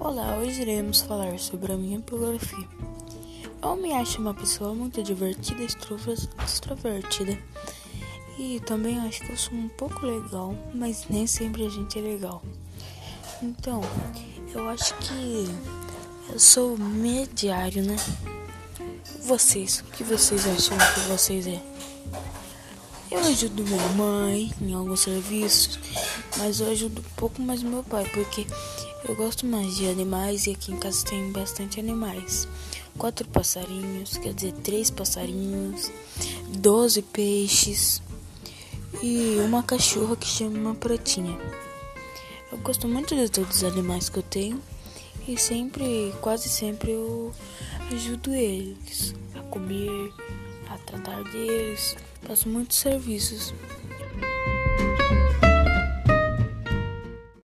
Olá, hoje iremos falar sobre a minha biografia. Eu me acho uma pessoa muito divertida extrovertida. E também acho que eu sou um pouco legal, mas nem sempre a gente é legal. Então, eu acho que eu sou mediário, né? Vocês, o que vocês acham que vocês é? Eu ajudo minha mãe em alguns serviços, mas eu ajudo um pouco mais meu pai, porque eu gosto mais de animais e aqui em casa tem bastante animais. Quatro passarinhos, quer dizer, três passarinhos, doze peixes e uma cachorra que chama uma pratinha. Eu gosto muito de todos os animais que eu tenho e sempre, quase sempre eu ajudo eles a comer, tratar deles. Faço muitos serviços.